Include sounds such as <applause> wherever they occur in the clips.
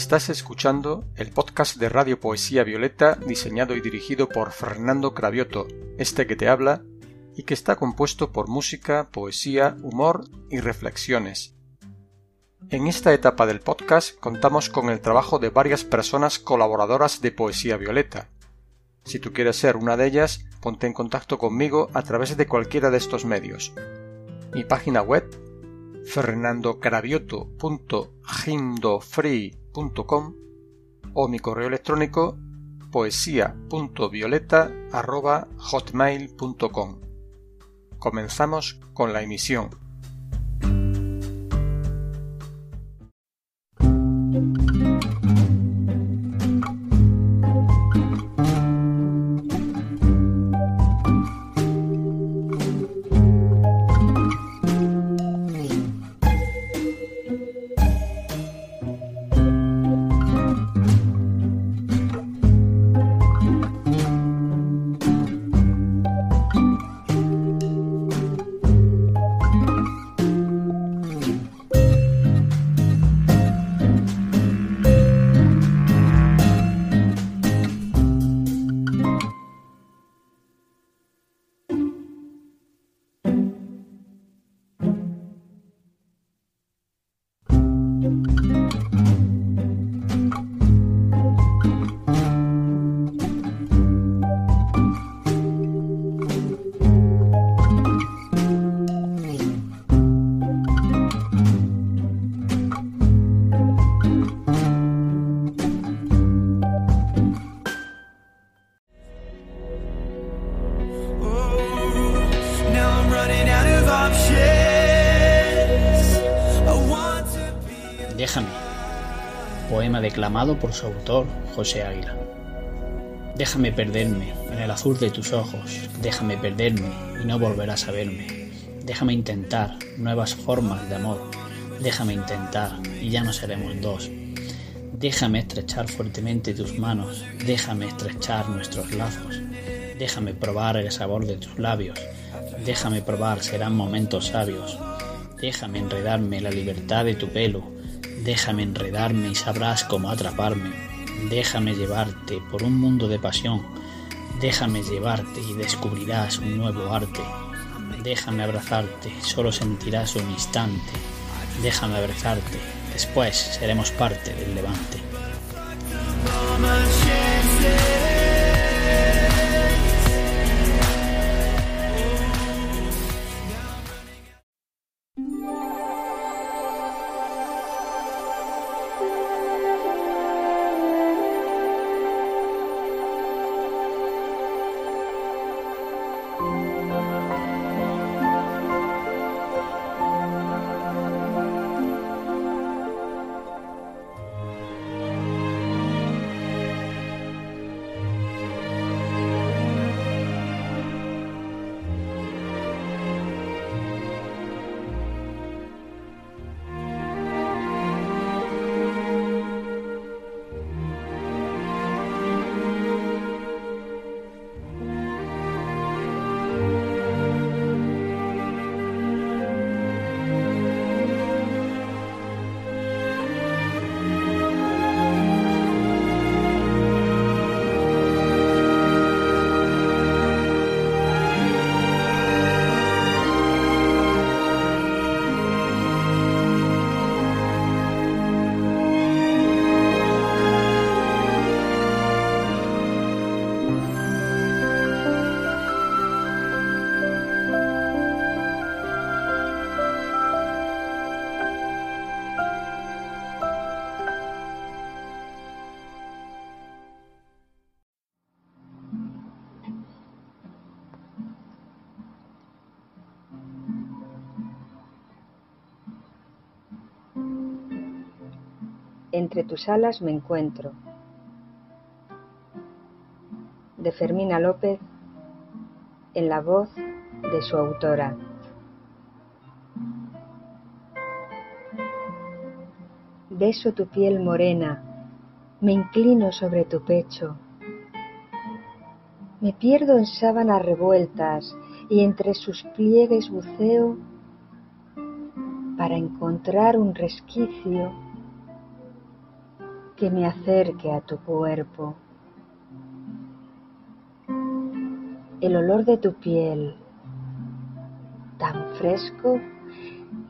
Estás escuchando el podcast de Radio Poesía Violeta diseñado y dirigido por Fernando Cravioto, este que te habla, y que está compuesto por música, poesía, humor y reflexiones. En esta etapa del podcast contamos con el trabajo de varias personas colaboradoras de Poesía Violeta. Si tú quieres ser una de ellas, ponte en contacto conmigo a través de cualquiera de estos medios. Mi página web fernandocravioto.gindofree.com o mi correo electrónico poesía.violeta.hotmail.com. Comenzamos con la emisión. Déjame. Poema declamado por su autor, José Águila. Déjame perderme en el azul de tus ojos, déjame perderme y no volverás a verme. Déjame intentar nuevas formas de amor, déjame intentar y ya no seremos dos. Déjame estrechar fuertemente tus manos, déjame estrechar nuestros lazos, déjame probar el sabor de tus labios, déjame probar serán momentos sabios, déjame enredarme la libertad de tu pelo, Déjame enredarme y sabrás cómo atraparme. Déjame llevarte por un mundo de pasión. Déjame llevarte y descubrirás un nuevo arte. Déjame abrazarte, solo sentirás un instante. Déjame abrazarte, después seremos parte del levante. Entre tus alas me encuentro. De Fermina López, en la voz de su autora. Beso tu piel morena, me inclino sobre tu pecho. Me pierdo en sábanas revueltas y entre sus pliegues buceo para encontrar un resquicio que me acerque a tu cuerpo. El olor de tu piel, tan fresco,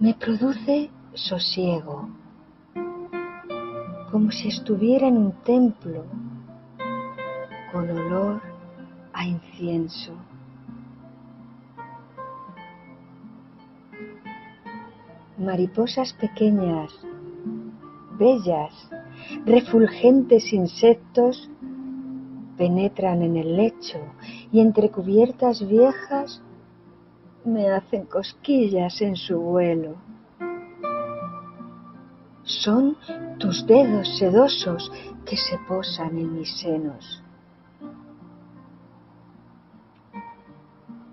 me produce sosiego, como si estuviera en un templo con olor a incienso. Mariposas pequeñas, bellas, refulgentes insectos penetran en el lecho y entre cubiertas viejas me hacen cosquillas en su vuelo. Son tus dedos sedosos que se posan en mis senos.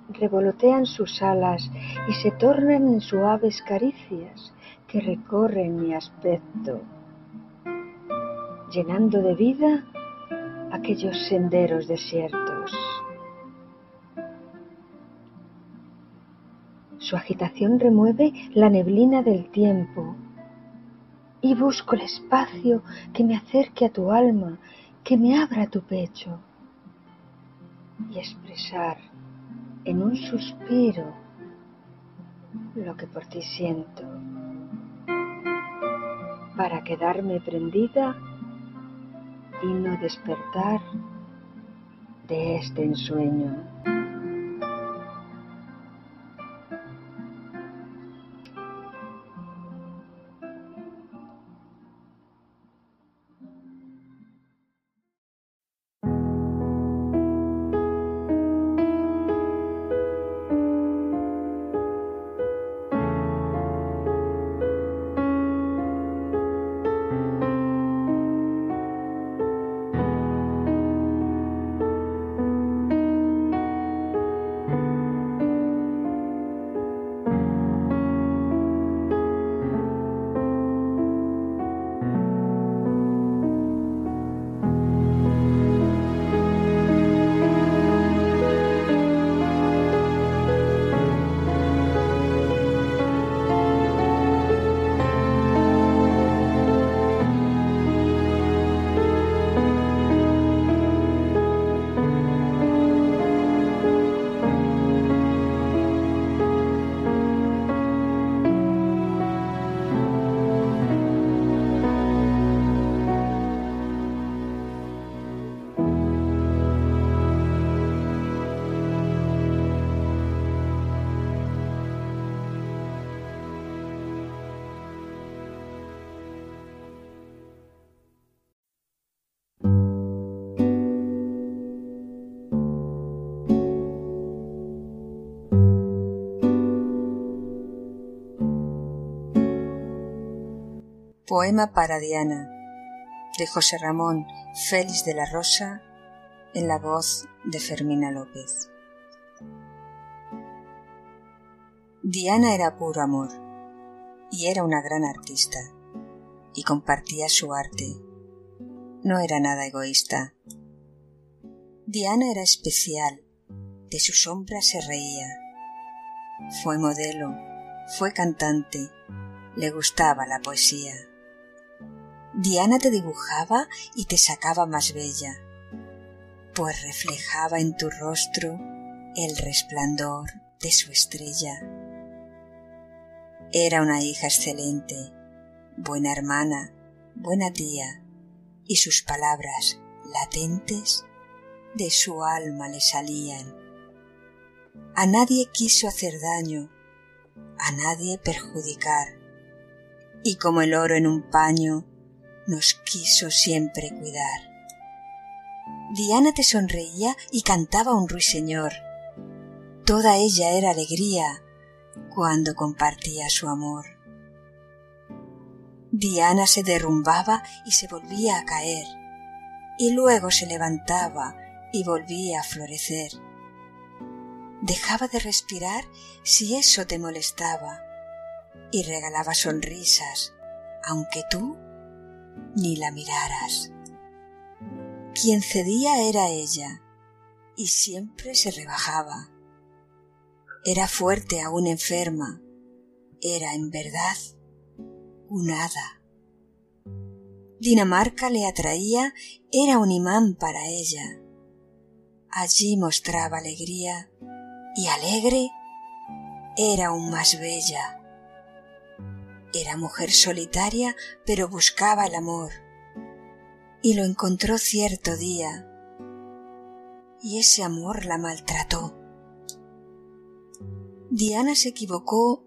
Revolotean sus alas y se tornan en suaves caricias que recorren mi aspecto, llenando de vida aquellos senderos desiertos. Su agitación remueve la neblina del tiempo y busco el espacio que me acerque a tu alma, que me abra tu pecho y expresar en un suspiro lo que por ti siento para quedarme prendida y no despertar de este ensueño. Poema para Diana de José Ramón Félix de la Rosa en la voz de Fermina López. Diana era puro amor y era una gran artista y compartía su arte. No era nada egoísta. Diana era especial, de su sombra se reía. Fue modelo, fue cantante, le gustaba la poesía. Diana te dibujaba y te sacaba más bella, pues reflejaba en tu rostro el resplandor de su estrella. Era una hija excelente, buena hermana, buena tía, y sus palabras latentes de su alma le salían. A nadie quiso hacer daño, a nadie perjudicar, y como el oro en un paño, nos quiso siempre cuidar. Diana te sonreía y cantaba un ruiseñor. Toda ella era alegría cuando compartía su amor. Diana se derrumbaba y se volvía a caer, y luego se levantaba y volvía a florecer. Dejaba de respirar si eso te molestaba, y regalaba sonrisas, aunque tú ni la miraras. Quien cedía era ella, y siempre se rebajaba. Era fuerte aún enferma, era en verdad un hada. Dinamarca le atraía, era un imán para ella. Allí mostraba alegría y alegre era aún más bella. Era mujer solitaria, pero buscaba el amor. Y lo encontró cierto día. Y ese amor la maltrató. Diana se equivocó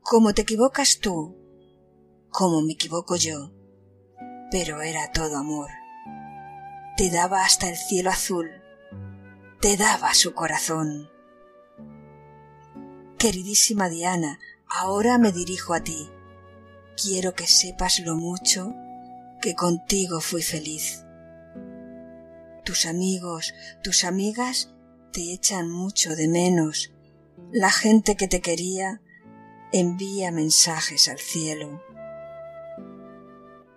como te equivocas tú, como me equivoco yo pero era todo amor. Te daba hasta el cielo azul, te daba su corazón. Queridísima Diana, ahora me dirijo a ti. Quiero que sepas lo mucho que contigo fui feliz. Tus amigos, tus amigas te echan mucho de menos. La gente que te quería envía mensajes al cielo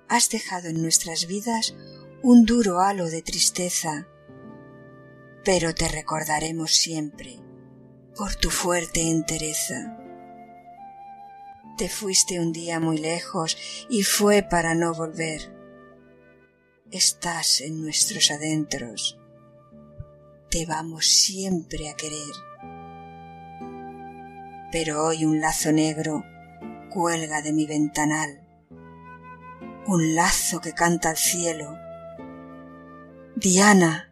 has dejado en nuestras vidas un duro halo de tristeza, pero te recordaremos siempre por tu fuerte entereza. Te fuiste un día muy lejos y fue para no volver. Estás en nuestros adentros. Te vamos siempre a querer. Pero hoy un lazo negro cuelga de mi ventanal un lazo que canta al cielo. Diana,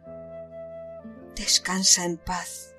descansa en paz.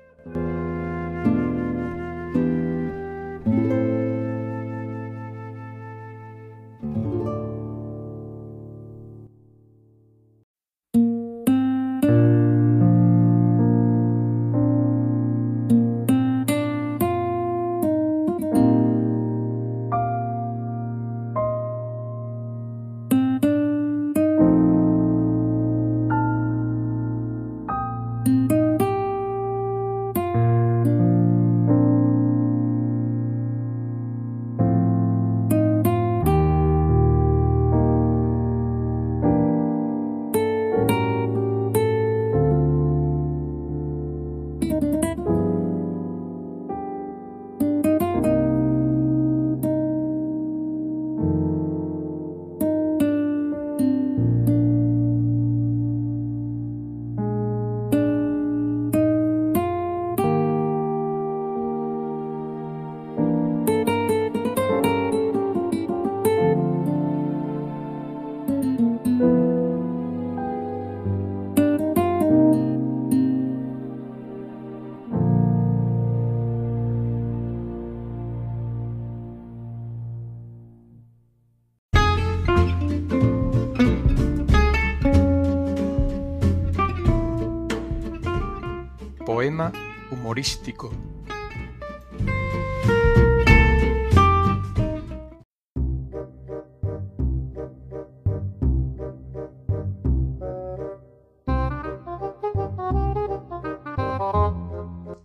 Humorístico.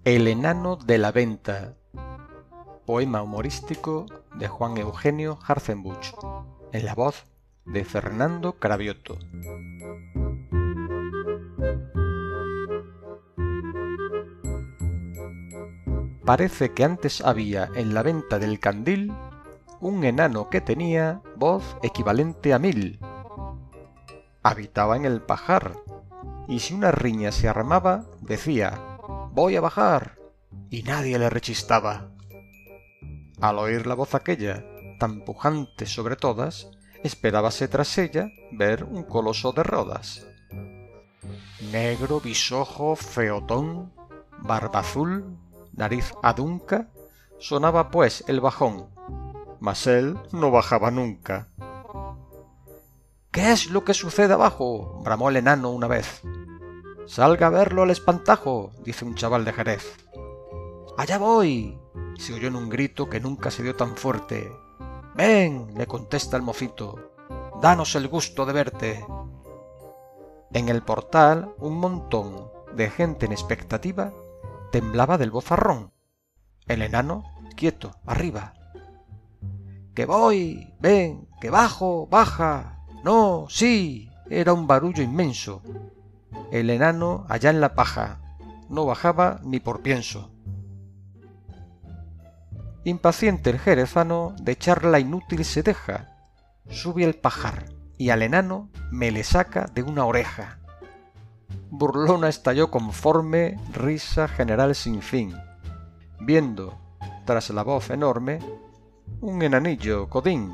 El enano de la venta. Poema humorístico de Juan Eugenio Harzenbuch, en la voz de Fernando Cravioto. Parece que antes había en la venta del candil un enano que tenía voz equivalente a mil. Habitaba en el pajar, y si una riña se armaba, decía Voy a bajar. y nadie le rechistaba. Al oír la voz aquella, tan pujante sobre todas, esperábase tras ella ver un coloso de rodas. Negro, bisojo, feotón, barba azul, nariz adunca, sonaba pues el bajón, mas él no bajaba nunca. ¿Qué es lo que sucede abajo? bramó el enano una vez. Salga a verlo al espantajo, dice un chaval de Jerez. Allá voy, se oyó en un grito que nunca se dio tan fuerte. Ven, le contesta el mocito, danos el gusto de verte. En el portal un montón de gente en expectativa temblaba del bozarrón. El enano, quieto, arriba. Que voy, ven, que bajo, baja. No, sí. Era un barullo inmenso. El enano allá en la paja. No bajaba ni por pienso. Impaciente el jerezano de charla inútil se deja. Sube el pajar, y al enano me le saca de una oreja. Burlona estalló conforme, risa general sin fin, viendo, tras la voz enorme, un enanillo codín.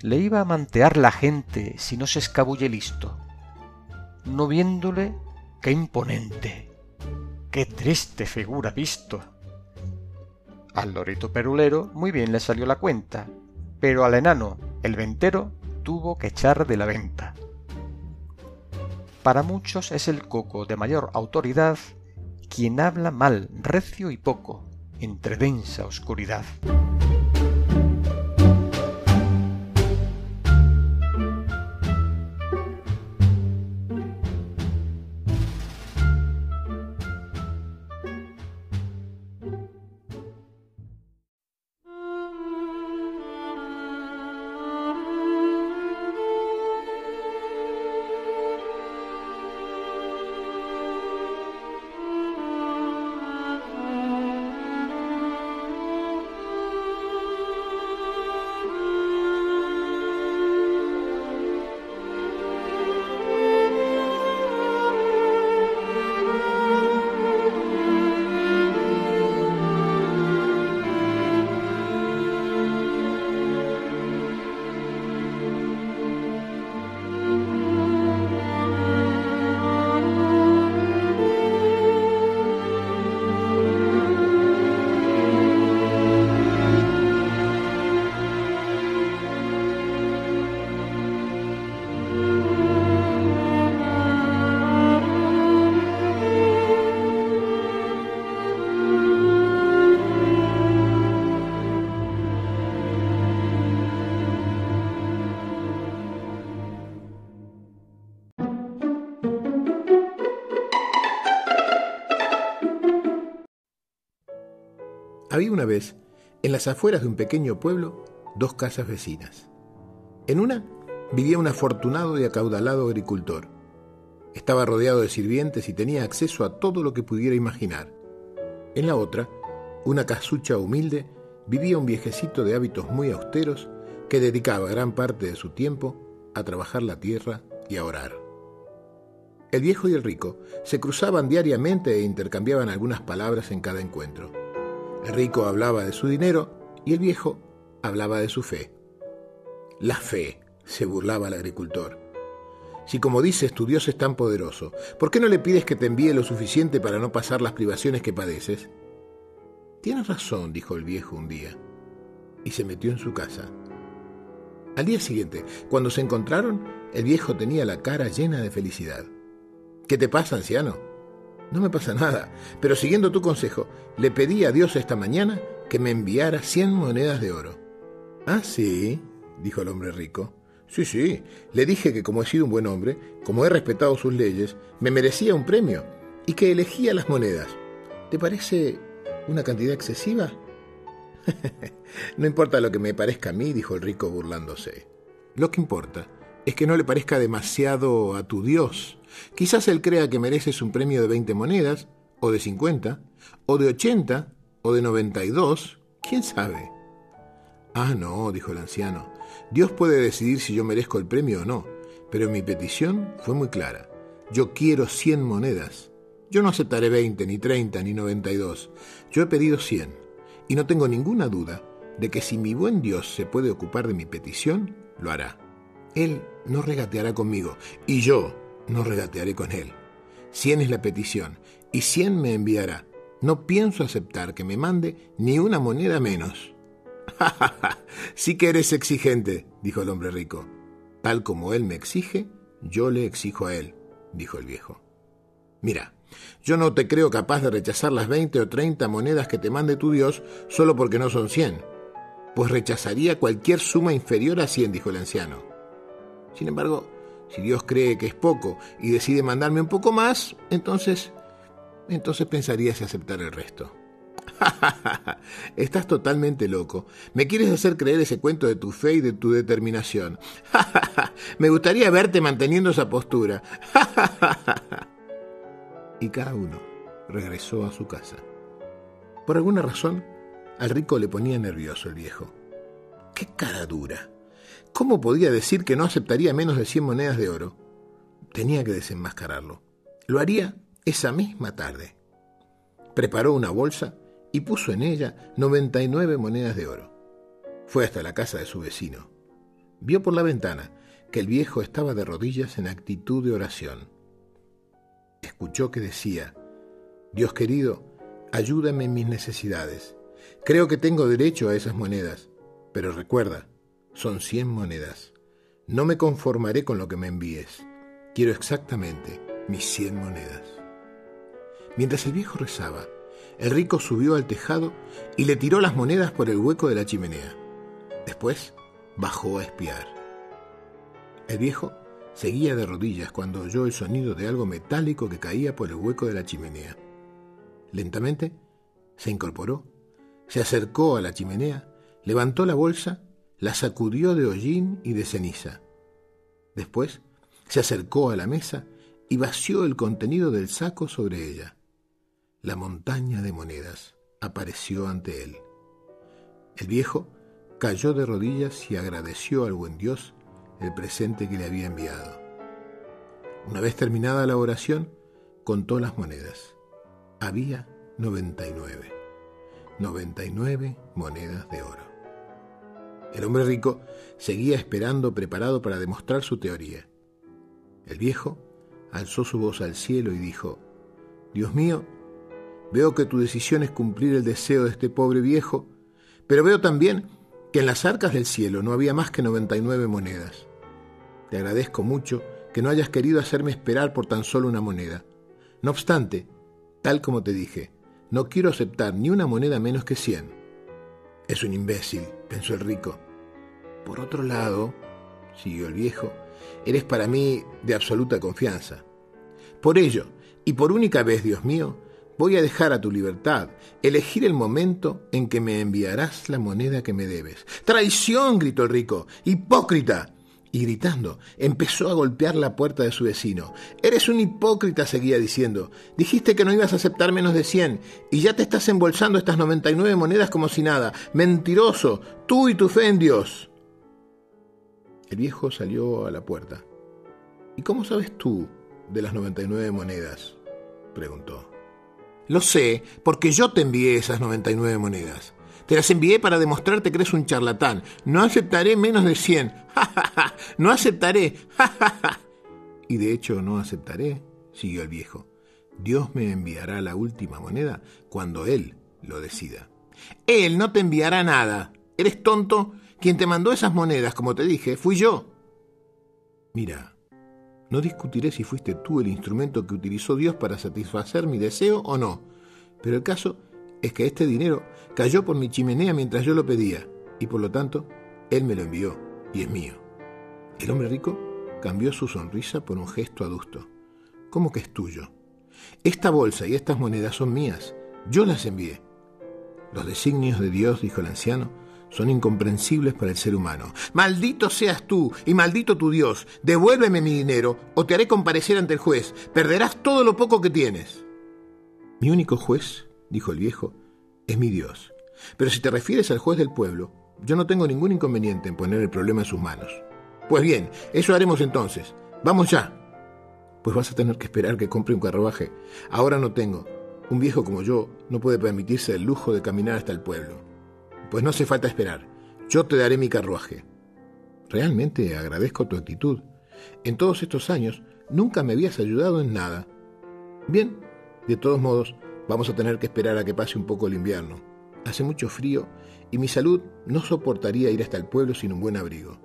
Le iba a mantear la gente si no se escabulle listo, no viéndole qué imponente, qué triste figura visto. Al lorito perulero muy bien le salió la cuenta, pero al enano, el ventero, tuvo que echar de la venta. Para muchos es el coco de mayor autoridad quien habla mal, recio y poco, entre densa oscuridad. Había una vez, en las afueras de un pequeño pueblo, dos casas vecinas. En una vivía un afortunado y acaudalado agricultor. Estaba rodeado de sirvientes y tenía acceso a todo lo que pudiera imaginar. En la otra, una casucha humilde, vivía un viejecito de hábitos muy austeros que dedicaba gran parte de su tiempo a trabajar la tierra y a orar. El viejo y el rico se cruzaban diariamente e intercambiaban algunas palabras en cada encuentro. El rico hablaba de su dinero y el viejo hablaba de su fe. La fe, se burlaba el agricultor. Si como dices tu Dios es tan poderoso, ¿por qué no le pides que te envíe lo suficiente para no pasar las privaciones que padeces? Tienes razón, dijo el viejo un día, y se metió en su casa. Al día siguiente, cuando se encontraron, el viejo tenía la cara llena de felicidad. ¿Qué te pasa, anciano? No me pasa nada, pero siguiendo tu consejo, le pedí a Dios esta mañana que me enviara cien monedas de oro. Ah, sí, dijo el hombre rico. Sí, sí, le dije que como he sido un buen hombre, como he respetado sus leyes, me merecía un premio y que elegía las monedas. ¿Te parece una cantidad excesiva? <laughs> no importa lo que me parezca a mí, dijo el rico burlándose. Lo que importa es que no le parezca demasiado a tu Dios Quizás él crea que mereces un premio de 20 monedas, o de 50, o de 80, o de 92, quién sabe. Ah, no, dijo el anciano, Dios puede decidir si yo merezco el premio o no, pero mi petición fue muy clara. Yo quiero 100 monedas. Yo no aceptaré 20, ni 30, ni 92. Yo he pedido 100, y no tengo ninguna duda de que si mi buen Dios se puede ocupar de mi petición, lo hará. Él no regateará conmigo, y yo, no regatearé con él. Cien es la petición, y cien me enviará. No pienso aceptar que me mande ni una moneda menos. <laughs> sí que eres exigente, dijo el hombre rico. Tal como él me exige, yo le exijo a él, dijo el viejo. Mira, yo no te creo capaz de rechazar las veinte o treinta monedas que te mande tu Dios solo porque no son cien, pues rechazaría cualquier suma inferior a cien, dijo el anciano. Sin embargo, si Dios cree que es poco y decide mandarme un poco más, entonces, entonces pensaría si aceptar el resto. <laughs> Estás totalmente loco. Me quieres hacer creer ese cuento de tu fe y de tu determinación. <laughs> Me gustaría verte manteniendo esa postura. <laughs> y cada uno regresó a su casa. Por alguna razón, al rico le ponía nervioso el viejo. ¡Qué cara dura! ¿Cómo podía decir que no aceptaría menos de cien monedas de oro? Tenía que desenmascararlo. Lo haría esa misma tarde. Preparó una bolsa y puso en ella 99 monedas de oro. Fue hasta la casa de su vecino. Vio por la ventana que el viejo estaba de rodillas en actitud de oración. Escuchó que decía, Dios querido, ayúdame en mis necesidades. Creo que tengo derecho a esas monedas, pero recuerda, son cien monedas. No me conformaré con lo que me envíes. Quiero exactamente mis cien monedas. Mientras el viejo rezaba, el rico subió al tejado y le tiró las monedas por el hueco de la chimenea. Después bajó a espiar. El viejo seguía de rodillas cuando oyó el sonido de algo metálico que caía por el hueco de la chimenea. Lentamente se incorporó, se acercó a la chimenea, levantó la bolsa, la sacudió de hollín y de ceniza. Después se acercó a la mesa y vació el contenido del saco sobre ella. La montaña de monedas apareció ante él. El viejo cayó de rodillas y agradeció al buen Dios el presente que le había enviado. Una vez terminada la oración, contó las monedas. Había 99. 99 monedas de oro. El hombre rico seguía esperando preparado para demostrar su teoría. El viejo alzó su voz al cielo y dijo, Dios mío, veo que tu decisión es cumplir el deseo de este pobre viejo, pero veo también que en las arcas del cielo no había más que 99 monedas. Te agradezco mucho que no hayas querido hacerme esperar por tan solo una moneda. No obstante, tal como te dije, no quiero aceptar ni una moneda menos que cien. Es un imbécil, pensó el rico. Por otro lado, siguió el viejo, eres para mí de absoluta confianza. Por ello, y por única vez, Dios mío, voy a dejar a tu libertad elegir el momento en que me enviarás la moneda que me debes. ¡Traición! gritó el rico. ¡Hipócrita! Y gritando, empezó a golpear la puerta de su vecino. Eres un hipócrita, seguía diciendo. Dijiste que no ibas a aceptar menos de cien, y ya te estás embolsando estas noventa y nueve monedas como si nada. Mentiroso, tú y tu fe en Dios. El viejo salió a la puerta. ¿Y cómo sabes tú de las noventa y nueve monedas? preguntó. Lo sé, porque yo te envié esas 99 monedas. Te las envié para demostrarte que eres un charlatán. No aceptaré menos de 100. <laughs> no aceptaré. <laughs> y de hecho no aceptaré, siguió el viejo. Dios me enviará la última moneda cuando Él lo decida. Él no te enviará nada. ¿Eres tonto? Quien te mandó esas monedas, como te dije, fui yo. Mira, no discutiré si fuiste tú el instrumento que utilizó Dios para satisfacer mi deseo o no, pero el caso es que este dinero cayó por mi chimenea mientras yo lo pedía, y por lo tanto, Él me lo envió, y es mío. El hombre rico cambió su sonrisa por un gesto adusto. ¿Cómo que es tuyo? Esta bolsa y estas monedas son mías. Yo las envié. Los designios de Dios, dijo el anciano, son incomprensibles para el ser humano. Maldito seas tú y maldito tu Dios. Devuélveme mi dinero o te haré comparecer ante el juez. Perderás todo lo poco que tienes. Mi único juez, dijo el viejo, es mi Dios. Pero si te refieres al juez del pueblo, yo no tengo ningún inconveniente en poner el problema en sus manos. Pues bien, eso haremos entonces. Vamos ya. Pues vas a tener que esperar que compre un carruaje. Ahora no tengo. Un viejo como yo no puede permitirse el lujo de caminar hasta el pueblo. Pues no hace falta esperar. Yo te daré mi carruaje. Realmente agradezco tu actitud. En todos estos años nunca me habías ayudado en nada. Bien, de todos modos, vamos a tener que esperar a que pase un poco el invierno. Hace mucho frío y mi salud no soportaría ir hasta el pueblo sin un buen abrigo.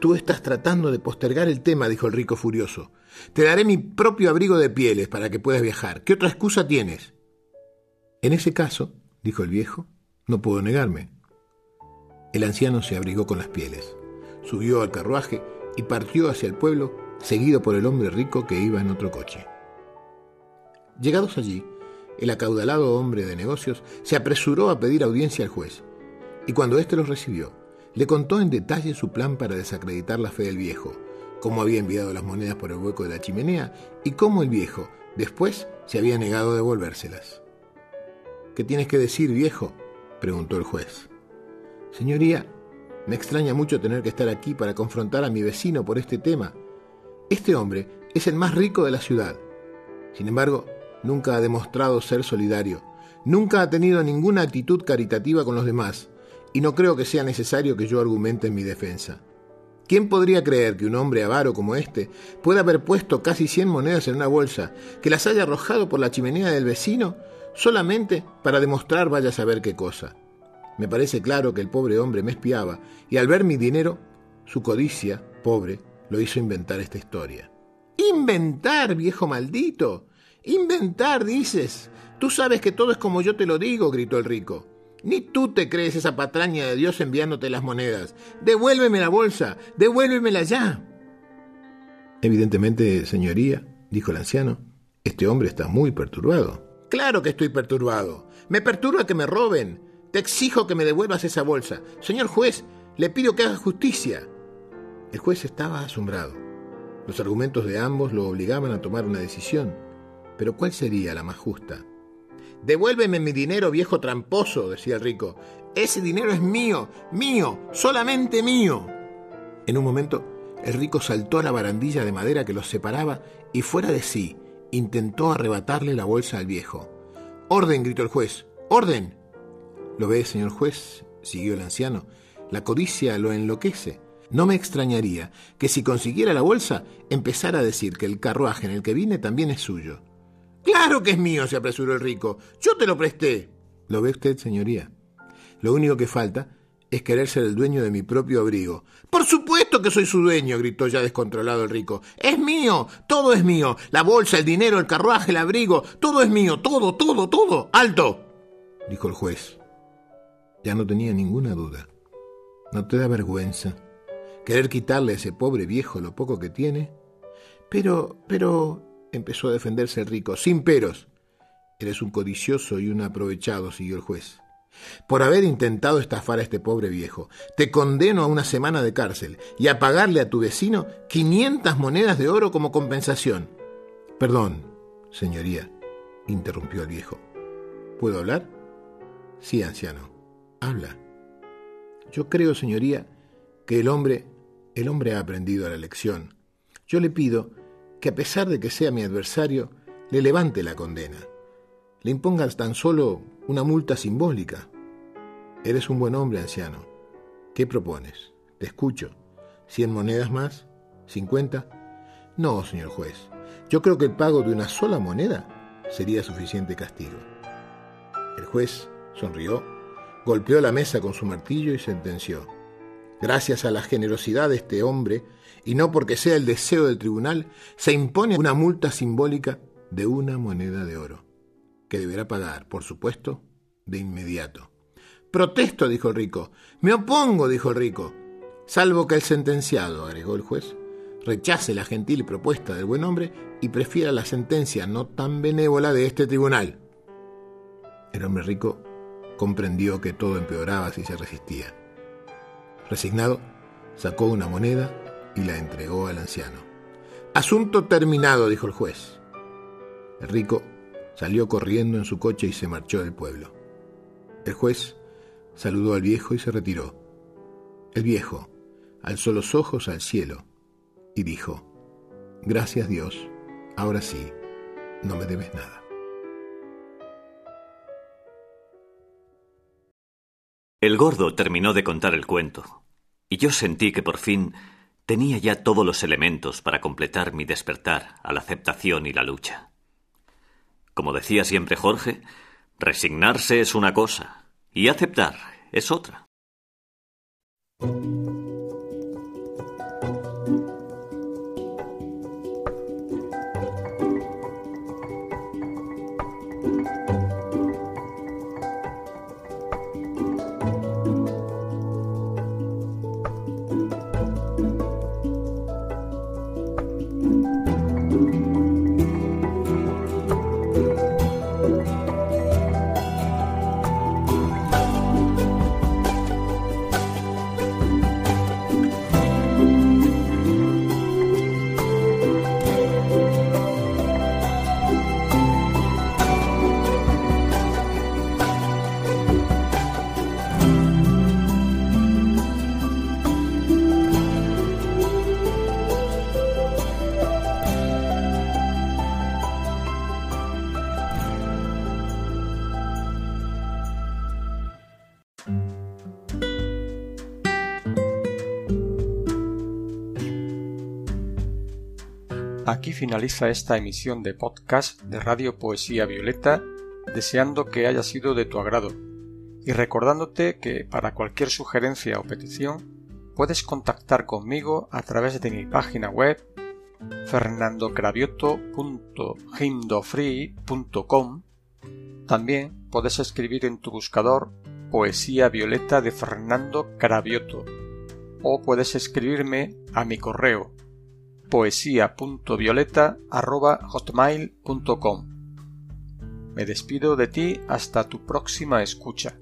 Tú estás tratando de postergar el tema, dijo el rico furioso. Te daré mi propio abrigo de pieles para que puedas viajar. ¿Qué otra excusa tienes? En ese caso, dijo el viejo, no puedo negarme. El anciano se abrigó con las pieles, subió al carruaje y partió hacia el pueblo, seguido por el hombre rico que iba en otro coche. Llegados allí, el acaudalado hombre de negocios se apresuró a pedir audiencia al juez, y cuando éste los recibió, le contó en detalle su plan para desacreditar la fe del viejo, cómo había enviado las monedas por el hueco de la chimenea y cómo el viejo, después, se había negado a devolvérselas. ¿Qué tienes que decir, viejo? preguntó el juez. Señoría, Me extraña mucho tener que estar aquí para confrontar a mi vecino por este tema. Este hombre es el más rico de la ciudad. Sin embargo, nunca ha demostrado ser solidario, nunca ha tenido ninguna actitud caritativa con los demás, y no creo que sea necesario que yo argumente en mi defensa. ¿Quién podría creer que un hombre avaro como este pueda haber puesto casi cien monedas en una bolsa, que las haya arrojado por la chimenea del vecino, solamente para demostrar vaya a saber qué cosa? Me parece claro que el pobre hombre me espiaba, y al ver mi dinero, su codicia, pobre, lo hizo inventar esta historia. ¡Inventar, viejo maldito! ¡Inventar, dices! Tú sabes que todo es como yo te lo digo, gritó el rico. Ni tú te crees esa patraña de Dios enviándote las monedas. Devuélveme la bolsa, devuélvemela ya. Evidentemente, señoría, dijo el anciano, este hombre está muy perturbado. Claro que estoy perturbado. Me perturba que me roben. Te exijo que me devuelvas esa bolsa. Señor juez, le pido que haga justicia. El juez estaba asombrado. Los argumentos de ambos lo obligaban a tomar una decisión. Pero ¿cuál sería la más justa? Devuélveme mi dinero, viejo tramposo, decía el rico. Ese dinero es mío, mío, solamente mío. En un momento, el rico saltó a la barandilla de madera que los separaba y fuera de sí intentó arrebatarle la bolsa al viejo. Orden, gritó el juez. Orden. ¿Lo ve, señor juez? siguió el anciano. La codicia lo enloquece. No me extrañaría que si consiguiera la bolsa empezara a decir que el carruaje en el que vine también es suyo. Claro que es mío, se apresuró el rico. Yo te lo presté. ¿Lo ve usted, señoría? Lo único que falta es querer ser el dueño de mi propio abrigo. Por supuesto que soy su dueño, gritó ya descontrolado el rico. Es mío, todo es mío. La bolsa, el dinero, el carruaje, el abrigo, todo es mío, todo, todo, todo. ¡Alto! dijo el juez. Ya no tenía ninguna duda. ¿No te da vergüenza querer quitarle a ese pobre viejo lo poco que tiene? Pero, pero, empezó a defenderse el rico, sin peros. Eres un codicioso y un aprovechado, siguió el juez. Por haber intentado estafar a este pobre viejo, te condeno a una semana de cárcel y a pagarle a tu vecino 500 monedas de oro como compensación. Perdón, señoría, interrumpió el viejo. ¿Puedo hablar? Sí, anciano, habla. Yo creo, señoría, que el hombre, el hombre ha aprendido la lección. Yo le pido que a pesar de que sea mi adversario, le levante la condena. Le impongas tan solo una multa simbólica. Eres un buen hombre, anciano. ¿Qué propones? Te escucho. ¿Cien monedas más? ¿Cincuenta? No, señor juez. Yo creo que el pago de una sola moneda sería suficiente castigo. El juez sonrió, golpeó la mesa con su martillo y sentenció. Gracias a la generosidad de este hombre, y no porque sea el deseo del tribunal, se impone una multa simbólica de una moneda de oro, que deberá pagar, por supuesto, de inmediato. Protesto, dijo el rico. Me opongo, dijo el rico. Salvo que el sentenciado, agregó el juez, rechace la gentil propuesta del buen hombre y prefiera la sentencia no tan benévola de este tribunal. El hombre rico comprendió que todo empeoraba si se resistía. Resignado, sacó una moneda y la entregó al anciano. Asunto terminado, dijo el juez. El rico salió corriendo en su coche y se marchó del pueblo. El juez saludó al viejo y se retiró. El viejo alzó los ojos al cielo y dijo, Gracias Dios, ahora sí, no me debes nada. El gordo terminó de contar el cuento, y yo sentí que por fin tenía ya todos los elementos para completar mi despertar a la aceptación y la lucha. Como decía siempre Jorge, resignarse es una cosa y aceptar es otra. Aquí finaliza esta emisión de podcast de Radio Poesía Violeta, deseando que haya sido de tu agrado. Y recordándote que para cualquier sugerencia o petición puedes contactar conmigo a través de mi página web fernandocravioto.himdofree.com También puedes escribir en tu buscador Poesía Violeta de Fernando Cravioto o puedes escribirme a mi correo poesía.violeta.hotmail.com. Me despido de ti hasta tu próxima escucha.